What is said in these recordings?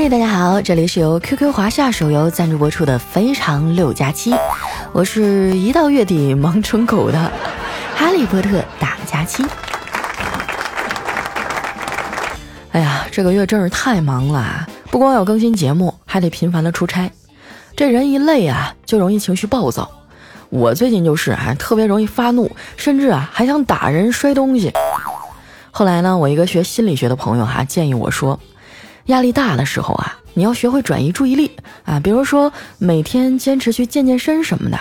嗨，大家好，这里是由 QQ 华夏手游赞助播出的《非常六加七》，我是一到月底忙成狗的 哈利波特大假期。哎呀，这个月真是太忙了，不光要更新节目，还得频繁的出差。这人一累啊，就容易情绪暴躁。我最近就是啊，特别容易发怒，甚至啊还想打人、摔东西。后来呢，我一个学心理学的朋友哈建议我说，压力大的时候啊，你要学会转移注意力啊，比如说每天坚持去健健身什么的，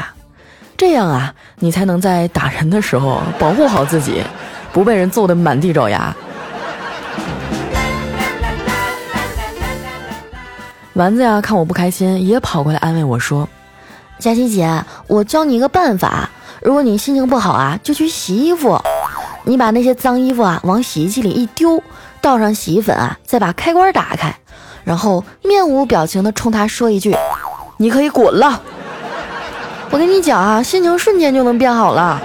这样啊，你才能在打人的时候保护好自己，不被人揍得满地找牙。丸子呀，看我不开心，也跑过来安慰我说：“佳琪姐，我教你一个办法，如果你心情不好啊，就去洗衣服。你把那些脏衣服啊往洗衣机里一丢，倒上洗衣粉啊，再把开关打开，然后面无表情的冲他说一句：‘你可以滚了。’我跟你讲啊，心情瞬间就能变好了。”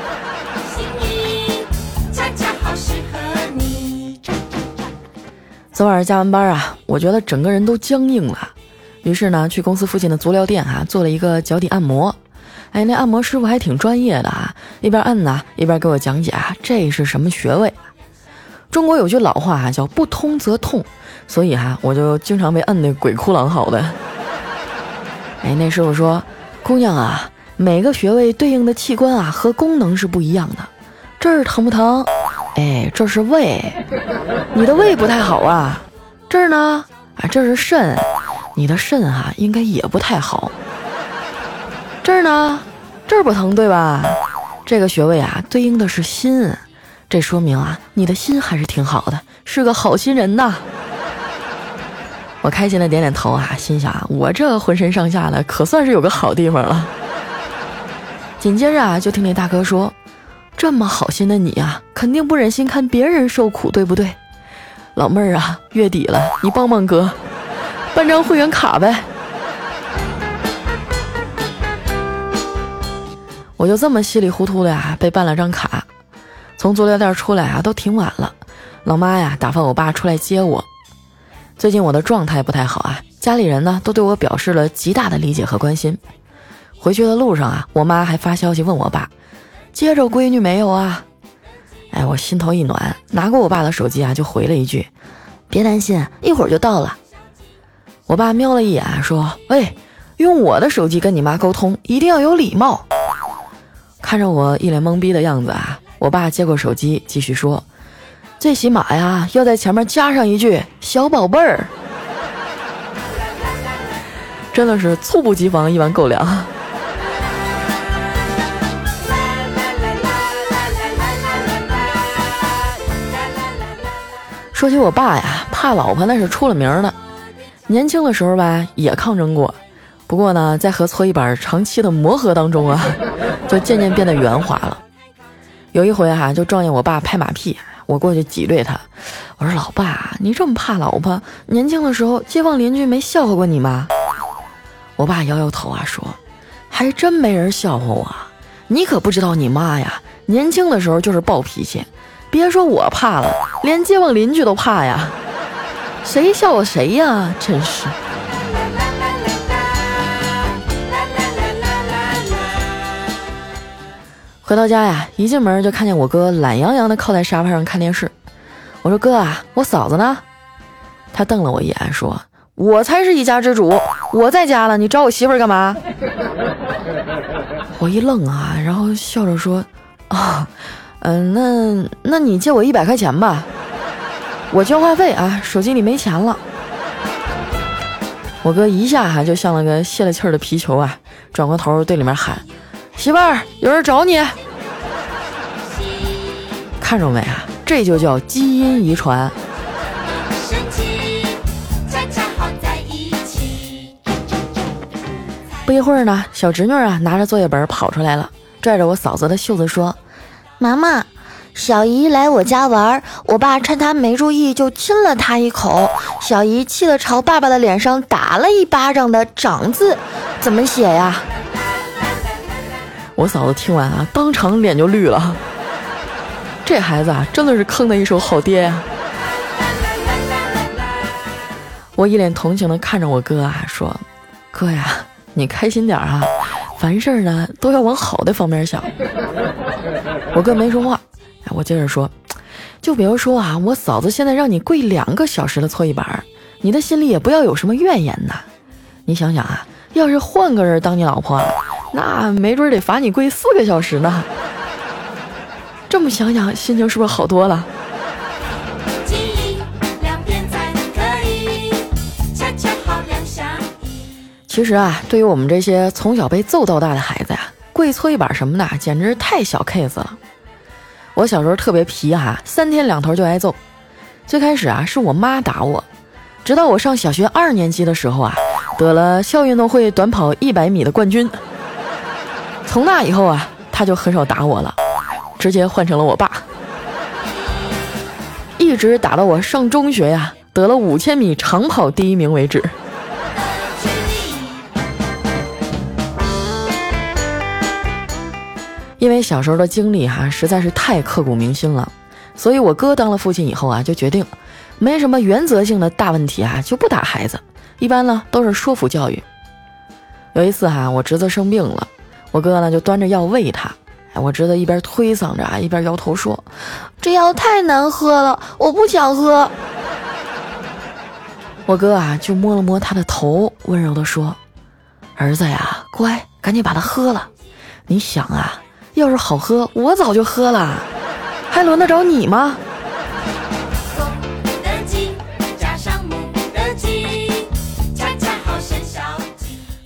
昨晚上加完班啊，我觉得整个人都僵硬了。于是呢，去公司附近的足疗店哈，做了一个脚底按摩。哎，那按摩师傅还挺专业的啊，一边按呢，一边给我讲解啊，这是什么穴位。中国有句老话哈，叫不通则痛，所以哈，我就经常被摁得鬼哭狼嚎的。哎，那师傅说，姑娘啊，每个穴位对应的器官啊和功能是不一样的。这儿疼不疼？哎，这是胃，你的胃不太好啊。这儿呢，啊，这是肾。你的肾啊，应该也不太好。这儿呢，这儿不疼对吧？这个穴位啊，对应的是心，这说明啊，你的心还是挺好的，是个好心人呐。我开心的点点头啊，心想啊，我这浑身上下的可算是有个好地方了。紧接着啊，就听那大哥说：“这么好心的你啊，肯定不忍心看别人受苦，对不对？老妹儿啊，月底了，你帮帮哥。”办张会员卡呗，我就这么稀里糊涂的呀，被办了张卡。从足疗店出来啊，都挺晚了。老妈呀，打发我爸出来接我。最近我的状态不太好啊，家里人呢都对我表示了极大的理解和关心。回去的路上啊，我妈还发消息问我爸，接着闺女没有啊？哎，我心头一暖，拿过我爸的手机啊，就回了一句：“别担心，一会儿就到了。”我爸瞄了一眼，说：“喂，用我的手机跟你妈沟通，一定要有礼貌。”看着我一脸懵逼的样子啊，我爸接过手机，继续说：“最起码呀，要在前面加上一句‘小宝贝儿’。”真的是猝不及防，一碗狗粮。说起我爸呀，怕老婆那是出了名的。年轻的时候吧，也抗争过，不过呢，在和搓衣板长期的磨合当中啊，就渐渐变得圆滑了。有一回哈，就撞见我爸拍马屁，我过去挤兑他，我说：“老爸，你这么怕老婆，年轻的时候街坊邻居没笑话过你吗？”我爸摇摇头啊，说：“还真没人笑话我，你可不知道你妈呀，年轻的时候就是暴脾气，别说我怕了，连街坊邻居都怕呀。”谁笑话谁呀？真是。回到家呀，一进门就看见我哥懒洋洋的靠在沙发上看电视。我说：“哥啊，我嫂子呢？”他瞪了我一眼，说：“我才是一家之主，我在家了，你找我媳妇干嘛？” 我一愣啊，然后笑着说：“啊，嗯，那那你借我一百块钱吧。”我交话费啊，手机里没钱了。我哥一下哈就像了个泄了气儿的皮球啊，转过头对里面喊：“媳妇儿，有人找你。”看着没啊？这就叫基因遗传。不一会儿呢，小侄女啊拿着作业本跑出来了，拽着我嫂子的袖子说：“妈妈。”小姨来我家玩，我爸趁她没注意就亲了她一口。小姨气得朝爸爸的脸上打了一巴掌的“长”字，怎么写呀？我嫂子听完啊，当场脸就绿了。这孩子啊，真的是坑的一手好爹呀！我一脸同情的看着我哥啊，说：“哥呀，你开心点啊，凡事呢都要往好的方面想。”我哥没说话，哎，我接着说：“就比如说啊，我嫂子现在让你跪两个小时的搓衣板，你的心里也不要有什么怨言呐。你想想啊，要是换个人当你老婆啊，那没准得罚你跪四个小时呢。这么想想，心情是不是好多了？”其实啊，对于我们这些从小被揍到大的孩子呀，跪搓衣板什么的，简直太小 case 了。我小时候特别皮哈，三天两头就挨揍。最开始啊，是我妈打我，直到我上小学二年级的时候啊，得了校运动会短跑一百米的冠军。从那以后啊，他就很少打我了，直接换成了我爸，一直打到我上中学呀，得了五千米长跑第一名为止。因为小时候的经历哈实在是太刻骨铭心了，所以我哥当了父亲以后啊，就决定没什么原则性的大问题啊就不打孩子，一般呢都是说服教育。有一次哈，我侄子生病了，我哥呢就端着药喂他，哎，我侄子一边推搡着啊，一边摇头说：“这药太难喝了，我不想喝。”我哥啊就摸了摸他的头，温柔的说：“儿子呀，乖，赶紧把它喝了。你想啊。”要是好喝，我早就喝了，还轮得着你吗？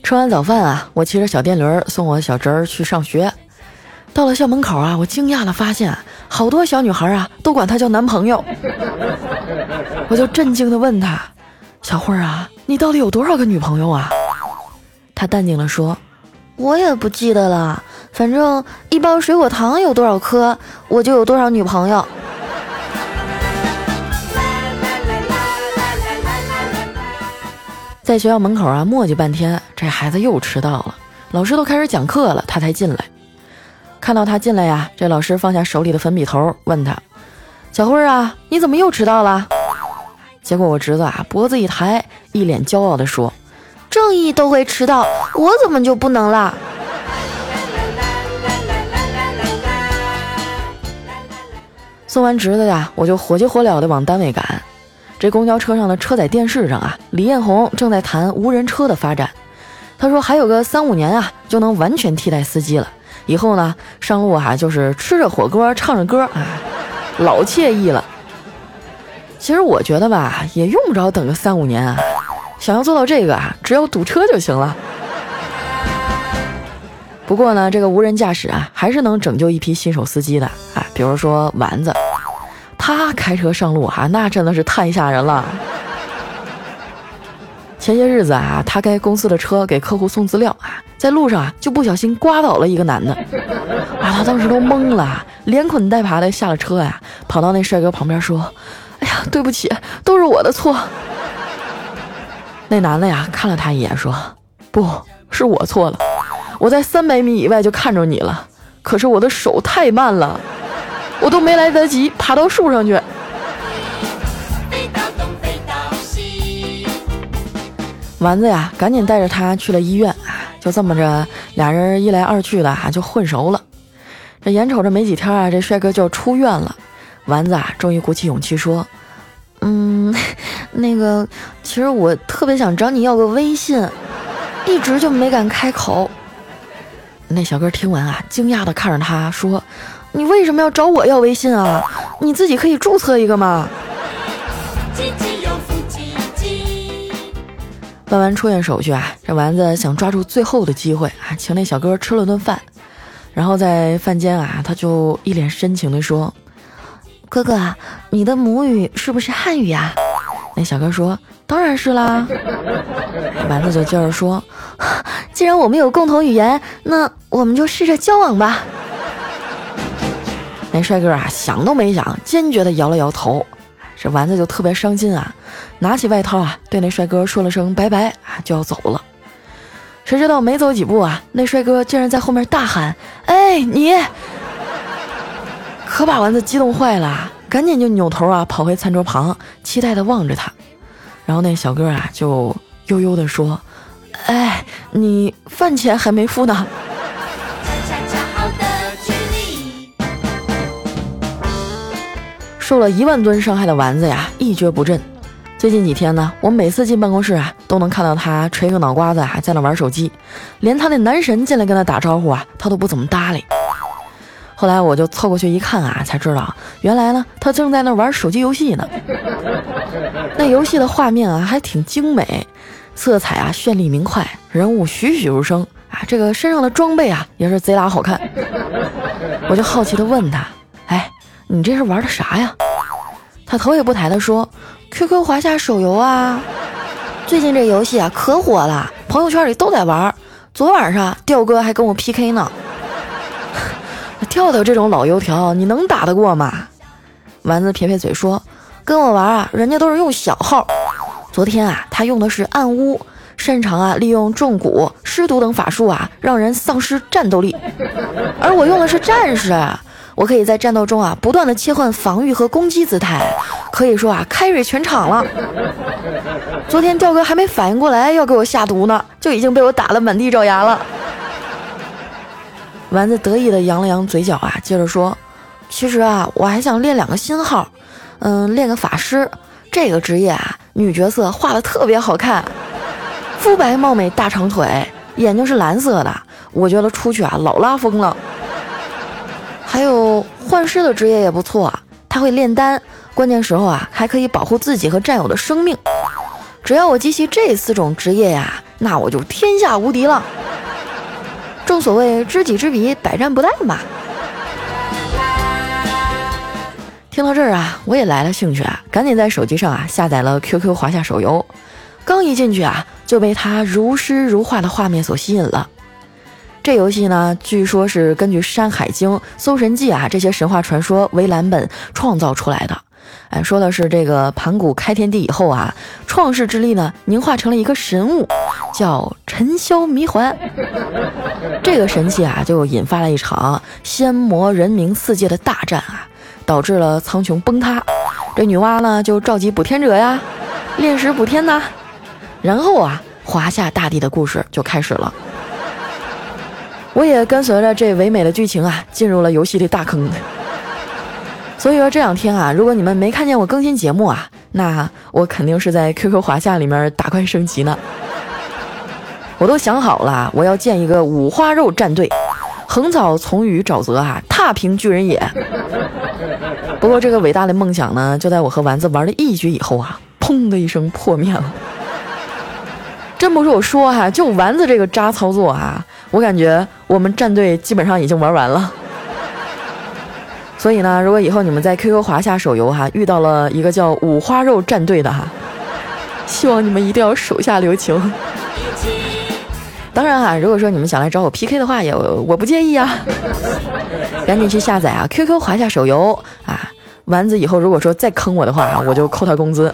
吃完早饭啊，我骑着小电驴送我小侄儿去上学。到了校门口啊，我惊讶的发现，好多小女孩啊都管他叫男朋友。我就震惊的问他：“小慧儿啊，你到底有多少个女朋友啊？”他淡定的说：“我也不记得了。”反正一包水果糖有多少颗，我就有多少女朋友。在学校门口啊，磨叽半天，这孩子又迟到了。老师都开始讲课了，他才进来。看到他进来呀，这老师放下手里的粉笔头，问他：“小辉啊，你怎么又迟到了？”结果我侄子啊，脖子一抬，一脸骄傲地说：“正义都会迟到，我怎么就不能啦？”送完侄子呀，我就火急火燎的往单位赶。这公交车上的车载电视上啊，李彦宏正在谈无人车的发展。他说还有个三五年啊，就能完全替代司机了。以后呢，上路哈就是吃着火锅唱着歌啊，老惬意了。其实我觉得吧，也用不着等个三五年啊。想要做到这个啊，只要堵车就行了。不过呢，这个无人驾驶啊，还是能拯救一批新手司机的啊，比如说丸子。他开车上路哈，那真的是太吓人了。前些日子啊，他开公司的车给客户送资料啊，在路上啊就不小心刮倒了一个男的，啊，他当时都懵了，连滚带爬的下了车呀，跑到那帅哥旁边说：“哎呀，对不起，都是我的错。”那男的呀看了他一眼说：“不是我错了，我在三百米以外就看着你了，可是我的手太慢了。”我都没来得及爬到树上去。丸子呀，赶紧带着他去了医院啊！就这么着，俩人一来二去的啊，就混熟了。这眼瞅着没几天啊，这帅哥就要出院了。丸子啊，终于鼓起勇气说：“嗯，那个，其实我特别想找你要个微信，一直就没敢开口。”那小哥听完啊，惊讶的看着他说。你为什么要找我要微信啊？你自己可以注册一个嘛。办完出院手续啊，这丸子想抓住最后的机会啊，请那小哥吃了顿饭。然后在饭间啊，他就一脸深情的说：“哥哥，你的母语是不是汉语呀？”那小哥说：“当然是啦。”丸子就接着说：“既然我们有共同语言，那我们就试着交往吧。”那帅哥啊，想都没想，坚决的摇了摇头。这丸子就特别伤心啊，拿起外套啊，对那帅哥说了声拜拜啊，就要走了。谁知道没走几步啊，那帅哥竟然在后面大喊：“哎，你！”可把丸子激动坏了，赶紧就扭头啊，跑回餐桌旁，期待的望着他。然后那小哥啊就悠悠地说：“哎，你饭钱还没付呢。”受了一万吨伤害的丸子呀，一蹶不振。最近几天呢，我每次进办公室啊，都能看到他垂个脑瓜子啊，在那玩手机，连他那男神进来跟他打招呼啊，他都不怎么搭理。后来我就凑过去一看啊，才知道原来呢，他正在那玩手机游戏呢。那游戏的画面啊，还挺精美，色彩啊绚丽明快，人物栩栩如生啊，这个身上的装备啊，也是贼拉好看。我就好奇的问他，你这是玩的啥呀？他头也不抬的说。QQ 华夏手游啊，最近这游戏啊可火了，朋友圈里都在玩。昨晚上调哥还跟我 PK 呢。调调这种老油条，你能打得过吗？丸子撇撇嘴说：“跟我玩啊，人家都是用小号。昨天啊，他用的是暗巫，擅长啊利用重蛊、尸毒等法术啊，让人丧失战斗力。而我用的是战士。”我可以在战斗中啊，不断的切换防御和攻击姿态，可以说啊，carry 全场了。昨天调哥还没反应过来要给我下毒呢，就已经被我打得满地找牙了。丸子得意的扬了扬嘴角啊，接着说：“其实啊，我还想练两个新号，嗯，练个法师这个职业啊，女角色画的特别好看，肤白貌美大长腿，眼睛是蓝色的，我觉得出去啊老拉风了。”还有幻师的职业也不错啊，他会炼丹，关键时候啊还可以保护自己和战友的生命。只要我集齐这四种职业呀，那我就天下无敌了。正所谓知己知彼，百战不殆嘛。听到这儿啊，我也来了兴趣啊，赶紧在手机上啊下载了 QQ 华夏手游。刚一进去啊，就被它如诗如画的画面所吸引了。这游戏呢，据说是根据《山海经》《搜神记》啊这些神话传说为蓝本创造出来的。哎，说的是这个盘古开天地以后啊，创世之力呢凝化成了一个神物，叫尘霄迷环。这个神器啊，就引发了一场仙魔人冥四界的大战啊，导致了苍穹崩塌。这女娲呢，就召集补天者呀，炼石补天呐。然后啊，华夏大地的故事就开始了。我也跟随着这唯美的剧情啊，进入了游戏的大坑。所以说这两天啊，如果你们没看见我更新节目啊，那我肯定是在 QQ 华夏里面打怪升级呢。我都想好了，我要建一个五花肉战队，横扫从雨沼泽啊，踏平巨人野。不过这个伟大的梦想呢，就在我和丸子玩了一局以后啊，砰的一声破灭了。真不是我说哈，就丸子这个渣操作啊。我感觉我们战队基本上已经玩完了，所以呢，如果以后你们在 QQ 华夏手游哈遇到了一个叫五花肉战队的哈，希望你们一定要手下留情。当然哈，如果说你们想来找我 PK 的话，也我不介意啊。赶紧去下载啊 QQ 华夏手游啊！丸子以后如果说再坑我的话，我就扣他工资。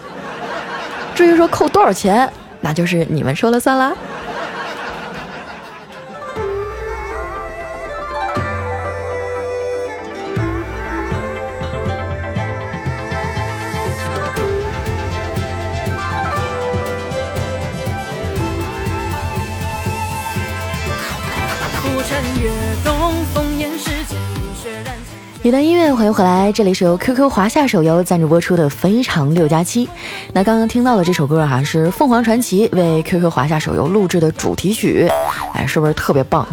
至于说扣多少钱，那就是你们说了算啦。一段音乐，欢迎回来，这里是由 QQ 华夏手游赞助播出的《非常六加七》。那刚刚听到的这首歌哈，是凤凰传奇为 QQ 华夏手游录制的主题曲，哎，是不是特别棒？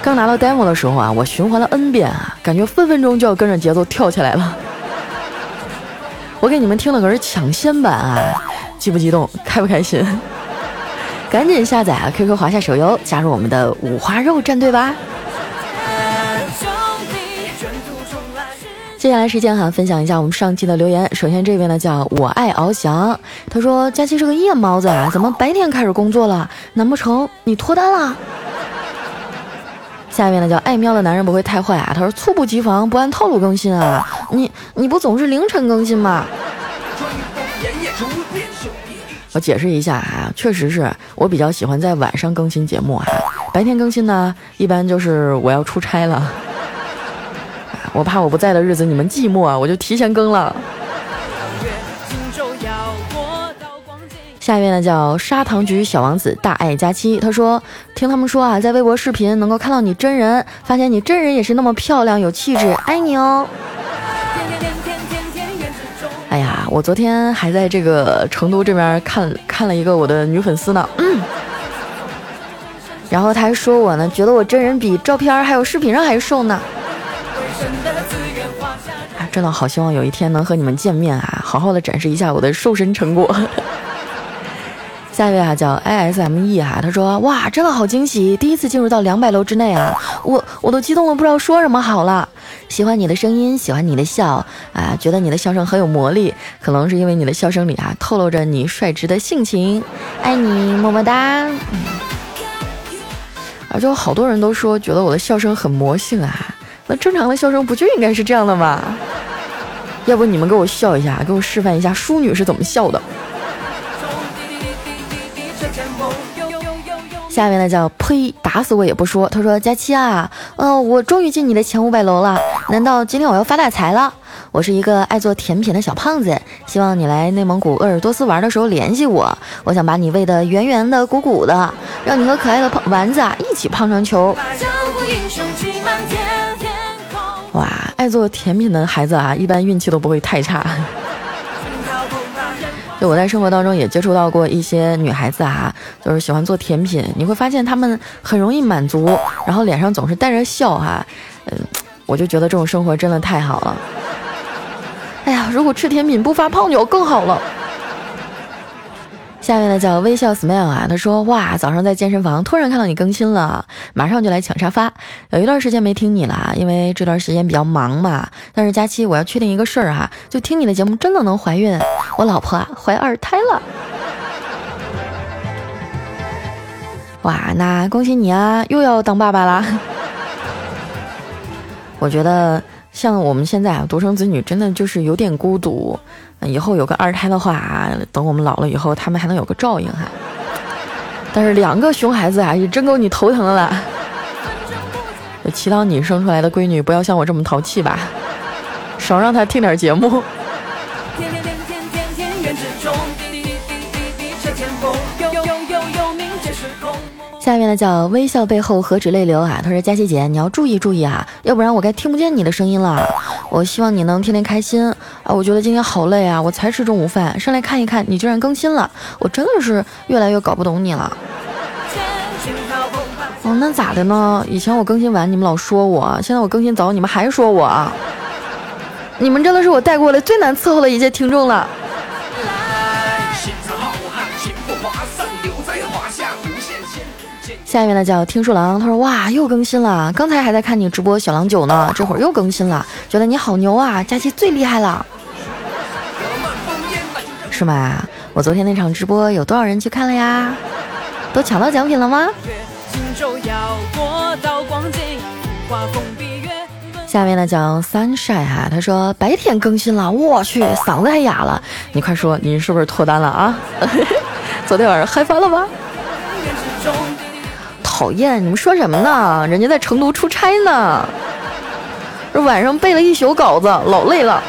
刚拿到 demo 的时候啊，我循环了 n 遍啊，感觉分分钟就要跟着节奏跳起来了。我给你们听的可是抢先版啊，激不激动？开不开心？赶紧下载啊 QQ 华夏手游，加入我们的五花肉战队吧！接下来时间哈，分享一下我们上期的留言。首先这位呢叫我爱翱翔，他说佳期是个夜猫子啊，怎么白天开始工作了？难不成你脱单了？下面呢叫爱喵的男人不会太坏啊，他说猝不及防，不按套路更新啊，你你不总是凌晨更新吗？我解释一下啊，确实是我比较喜欢在晚上更新节目啊，白天更新呢，一般就是我要出差了。我怕我不在的日子你们寂寞啊，我就提前更了。下一位呢叫砂糖橘小王子大爱佳期，他说听他们说啊，在微博视频能够看到你真人，发现你真人也是那么漂亮有气质，爱你哦。我昨天还在这个成都这边看看了一个我的女粉丝呢，嗯，然后他还说我呢，觉得我真人比照片还有视频上还瘦呢。啊，真的好希望有一天能和你们见面啊，好好的展示一下我的瘦身成果。下一位啊，叫 I S M E 哈，他说哇，真的好惊喜，第一次进入到两百楼之内啊，我我都激动的不知道说什么好了。喜欢你的声音，喜欢你的笑啊，觉得你的笑声很有魔力，可能是因为你的笑声里啊透露着你率直的性情，爱你么么哒。啊，就好多人都说觉得我的笑声很魔性啊，那正常的笑声不就应该是这样的吗？要不你们给我笑一下，给我示范一下淑女是怎么笑的。下面呢叫呸，打死我也不说。他说：“佳期啊，嗯，我终于进你的前五百楼了。难道今天我要发大财了？我是一个爱做甜品的小胖子，希望你来内蒙古鄂尔多斯玩的时候联系我。我想把你喂得圆圆的、鼓鼓的，让你和可爱的胖丸子啊一起胖成球。”哇，爱做甜品的孩子啊，一般运气都不会太差。就我在生活当中也接触到过一些女孩子啊，就是喜欢做甜品。你会发现她们很容易满足，然后脸上总是带着笑哈。嗯，我就觉得这种生活真的太好了。哎呀，如果吃甜品不发胖就更好了。下面呢叫微笑 smile 啊，他说哇，早上在健身房突然看到你更新了，马上就来抢沙发。有一段时间没听你了，因为这段时间比较忙嘛。但是佳期，我要确定一个事儿哈，就听你的节目真的能怀孕，我老婆啊怀二胎了。哇，那恭喜你啊，又要当爸爸啦。我觉得像我们现在啊，独生子女真的就是有点孤独。以后有个二胎的话，等我们老了以后，他们还能有个照应哈。但是两个熊孩子啊，也真够你头疼的了。祈祷你生出来的闺女不要像我这么淘气吧，少让她听点节目。下面呢叫微笑背后何止泪流啊？他说佳琪姐，你要注意注意啊，要不然我该听不见你的声音了。我希望你能天天开心啊！我觉得今天好累啊，我才吃中午饭，上来看一看你居然更新了，我真的是越来越搞不懂你了。哦，那咋的呢？以前我更新晚你们老说我，现在我更新早你们还说我，你们真的是我带过来最难伺候的一届听众了。下面呢叫听书郎，他说哇又更新了，刚才还在看你直播小郎酒呢，这会儿又更新了，觉得你好牛啊，佳期最厉害了，是吗？我昨天那场直播有多少人去看了呀？都抢到奖品了吗？下面呢叫 sunshine 哈，他说白天更新了，我去嗓子还哑了，你快说你是不是脱单了啊？昨天晚上嗨翻了吧？讨厌，你们说什么呢？人家在成都出差呢，这晚上背了一宿稿子，老累了。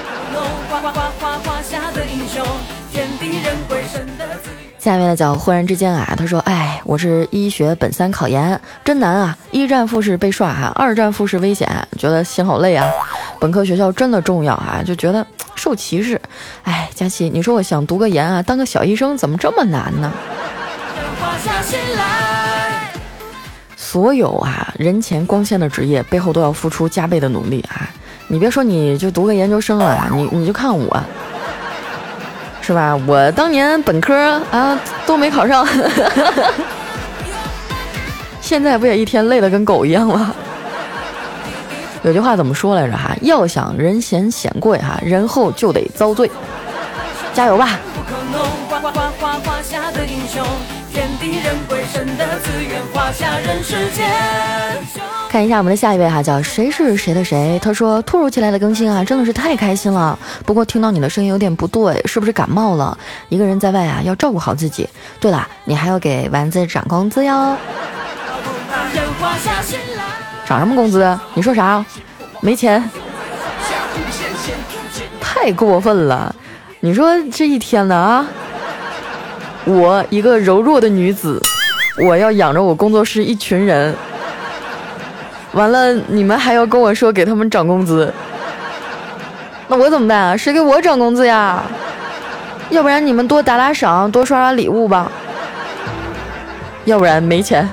下面的叫忽然之间啊，他说：“哎，我是医学本三考研，真难啊！一战复试被刷哈，二战复试危险，觉得心好累啊。本科学校真的重要啊，就觉得受歧视。哎，佳琪，你说我想读个研啊，当个小医生，怎么这么难呢？”所有啊，人前光鲜的职业背后都要付出加倍的努力啊！你别说，你就读个研究生了，你你就看我，是吧？我当年本科啊都没考上，现在不也一天累得跟狗一样吗？有句话怎么说来着？哈，要想人前显贵哈，人后就得遭罪。加油吧！天地人鬼神的资源，华夏人世间看一下我们的下一位哈，叫谁是谁的谁？他说突如其来的更新啊，真的是太开心了。不过听到你的声音有点不对，是不是感冒了？一个人在外啊，要照顾好自己。对了，你还要给丸子涨工资哟。涨什么工资？你说啥？没钱？太过分了！你说这一天呢啊？我一个柔弱的女子，我要养着我工作室一群人，完了你们还要跟我说给他们涨工资，那我怎么办啊？谁给我涨工资呀？要不然你们多打打赏，多刷刷礼物吧。要不然没钱。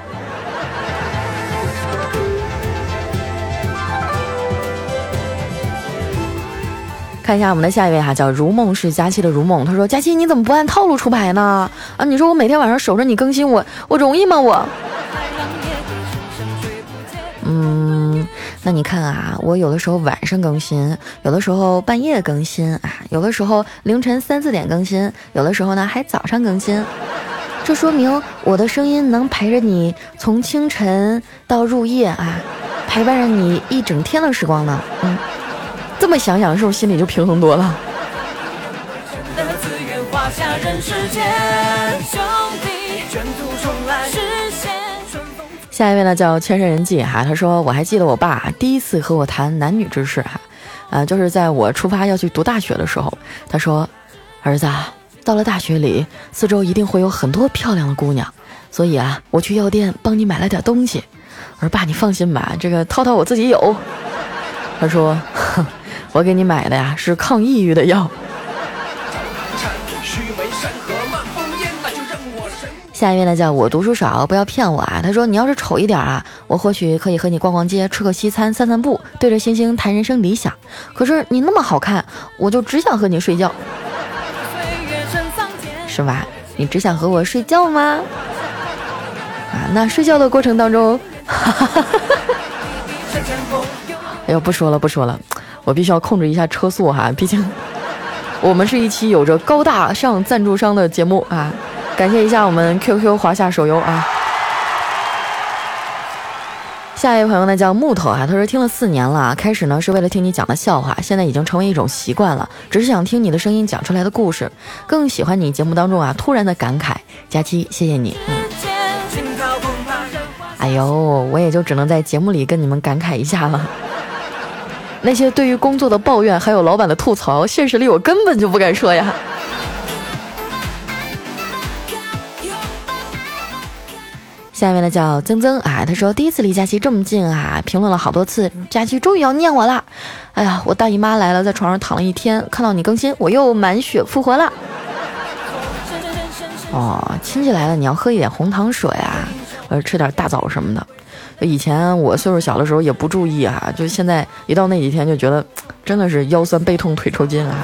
看一下我们的下一位哈，叫如梦是佳期的如梦。他说：“佳期，你怎么不按套路出牌呢？啊，你说我每天晚上守着你更新，我我容易吗？我。”嗯，那你看啊，我有的时候晚上更新，有的时候半夜更新啊，有的时候凌晨三四点更新，有的时候呢还早上更新。这说明我的声音能陪着你从清晨到入夜啊，陪伴着你一整天的时光呢。嗯。这么想想，是不是心里就平衡多了？下一位呢，叫千山人迹哈。他说：“我还记得我爸第一次和我谈男女之事哈，啊，就是在我出发要去读大学的时候，他说：‘儿子，到了大学里，四周一定会有很多漂亮的姑娘，所以啊，我去药店帮你买了点东西。’我说：‘爸，你放心吧，这个套套我自己有。’他说。”我给你买的呀是抗抑郁的药。下一位呢叫我读书少，不要骗我啊！他说你要是丑一点啊，我或许可以和你逛逛街，吃个西餐，散散步，对着星星谈人生理想。可是你那么好看，我就只想和你睡觉，是吧？你只想和我睡觉吗？啊，那睡觉的过程当中，哈哈哈哈哎呦，不说了，不说了。我必须要控制一下车速哈，毕竟我们是一期有着高大上赞助商的节目啊！感谢一下我们 QQ 华夏手游啊！下一位朋友呢叫木头啊，他说听了四年了，开始呢是为了听你讲的笑话，现在已经成为一种习惯了，只是想听你的声音讲出来的故事，更喜欢你节目当中啊突然的感慨。佳期，谢谢你。嗯。哎呦，我也就只能在节目里跟你们感慨一下了。那些对于工作的抱怨，还有老板的吐槽，现实里我根本就不敢说呀。下面呢叫曾曾啊，他说第一次离佳期这么近啊，评论了好多次，佳期终于要念我了。哎呀，我大姨妈来了，在床上躺了一天，看到你更新，我又满血复活了。哦，亲戚来了，你要喝一点红糖水啊，或者吃点大枣什么的。以前我岁数小的时候也不注意哈，就现在一到那几天就觉得真的是腰酸背痛腿抽筋啊。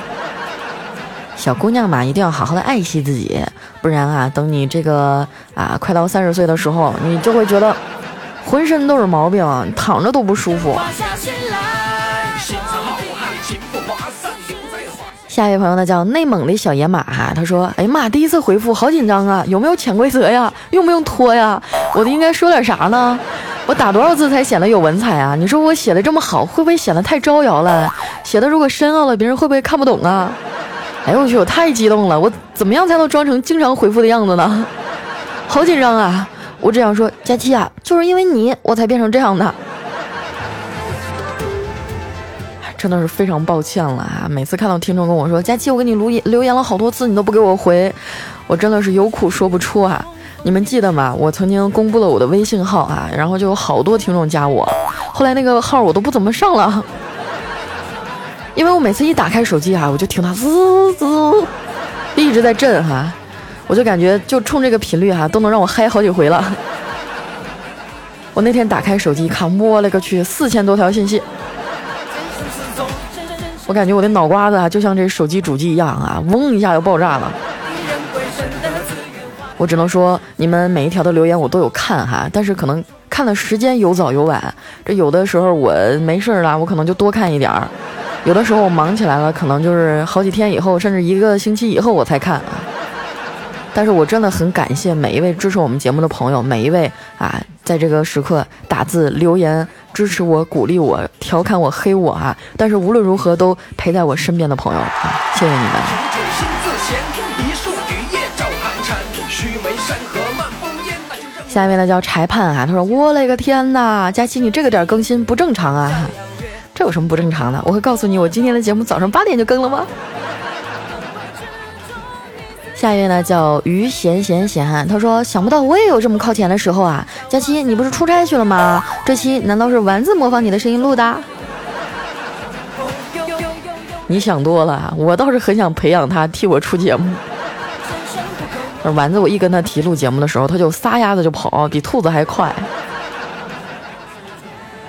小姑娘嘛，一定要好好的爱惜自己，不然啊，等你这个啊快到三十岁的时候，你就会觉得浑身都是毛病，躺着都不舒服。下一位朋友呢叫内蒙的小野马哈，他说：“哎呀妈，第一次回复好紧张啊，有没有潜规则呀？用不用拖呀？我应该说点啥呢？”我打多少字才显得有文采啊？你说我写的这么好，会不会显得太招摇了？写的如果深奥了，别人会不会看不懂啊？哎呦我去，我太激动了！我怎么样才能装成经常回复的样子呢？好紧张啊！我只想说，佳期啊，就是因为你，我才变成这样的。真的是非常抱歉了啊！每次看到听众跟我说，佳期，我给你留言留言了好多次，你都不给我回，我真的是有苦说不出啊。你们记得吗？我曾经公布了我的微信号啊，然后就有好多听众加我。后来那个号我都不怎么上了，因为我每次一打开手机啊，我就听它滋滋，一直在震哈，我就感觉就冲这个频率哈，都能让我嗨好几回了。我那天打开手机一看，我勒个去，四千多条信息，我感觉我的脑瓜子啊，就像这手机主机一样啊，嗡一下就爆炸了。我只能说，你们每一条的留言我都有看哈，但是可能看的时间有早有晚。这有的时候我没事儿了，我可能就多看一点儿；有的时候我忙起来了，可能就是好几天以后，甚至一个星期以后我才看啊。但是我真的很感谢每一位支持我们节目的朋友，每一位啊，在这个时刻打字留言支持我、鼓励我、调侃我、黑我啊！但是无论如何都陪在我身边的朋友啊，谢谢你们。下面呢叫柴盼啊，他说我勒个天哪，佳琪你这个点更新不正常啊，这有什么不正常的？我会告诉你，我今天的节目早上八点就更了吗？下一位呢叫于闲闲闲，他说想不到我也有这么靠前的时候啊！佳期，你不是出差去了吗？这期难道是丸子模仿你的声音录的？你想多了，我倒是很想培养他替我出节目。丸子，我一跟他提录节目的时候，他就撒丫子就跑，比兔子还快。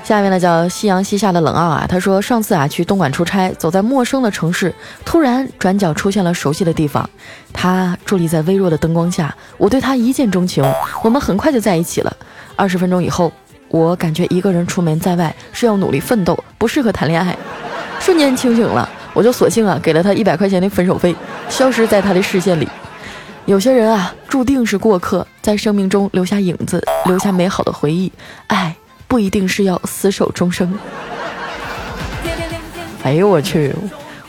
下面呢叫夕阳西下的冷傲啊，他说上次啊去东莞出差，走在陌生的城市，突然转角出现了熟悉的地方，他伫立在微弱的灯光下，我对他一见钟情，我们很快就在一起了。二十分钟以后，我感觉一个人出门在外是要努力奋斗，不适合谈恋爱，瞬间清醒了，我就索性啊给了他一百块钱的分手费，消失在他的视线里。有些人啊注定是过客，在生命中留下影子，留下美好的回忆，爱。不一定是要厮守终生。哎呦我去！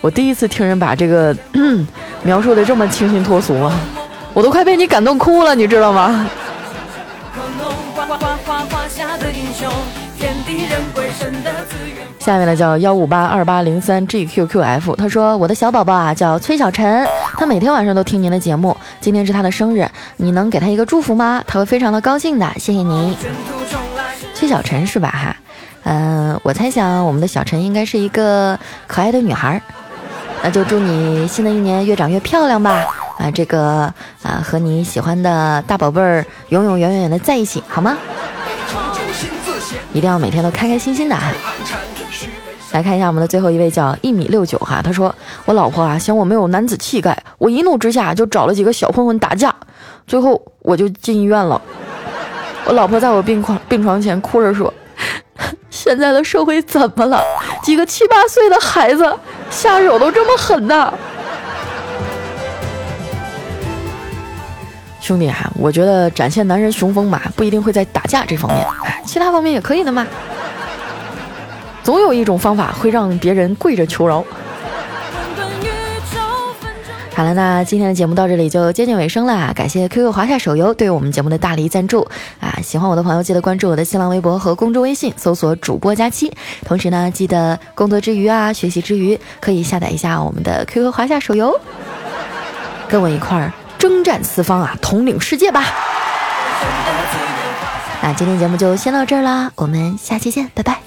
我第一次听人把这个 描述的这么清新脱俗啊，我都快被你感动哭了，你知道吗？下下面呢叫幺五八二八零三 GQQF，他说我的小宝宝啊叫崔小晨，他每天晚上都听您的节目，今天是他的生日，你能给他一个祝福吗？他会非常的高兴的，谢谢您。崔小晨是吧？哈，嗯，我猜想我们的小陈应该是一个可爱的女孩，那就祝你新的一年越长越漂亮吧！啊，这个啊，和你喜欢的大宝贝儿永永远远的在一起，好吗？一定要每天都开开心心的。来看一下我们的最后一位叫一米六九哈，他说我老婆啊嫌我没有男子气概，我一怒之下就找了几个小混混打架，最后我就进医院了。我老婆在我病床病床前哭着说：“现在的社会怎么了？几个七八岁的孩子下手都这么狠呐！”兄弟啊，我觉得展现男人雄风嘛，不一定会在打架这方面，其他方面也可以的嘛。总有一种方法会让别人跪着求饶。好了，那今天的节目到这里就接近尾声了。感谢 QQ 华夏手游对我们节目的大力赞助啊！喜欢我的朋友记得关注我的新浪微博和公众微信，搜索主播佳期。同时呢，记得工作之余啊，学习之余可以下载一下我们的 QQ 华夏手游，跟我一块儿征战四方啊，统领世界吧！那今天节目就先到这儿啦，我们下期见，拜拜。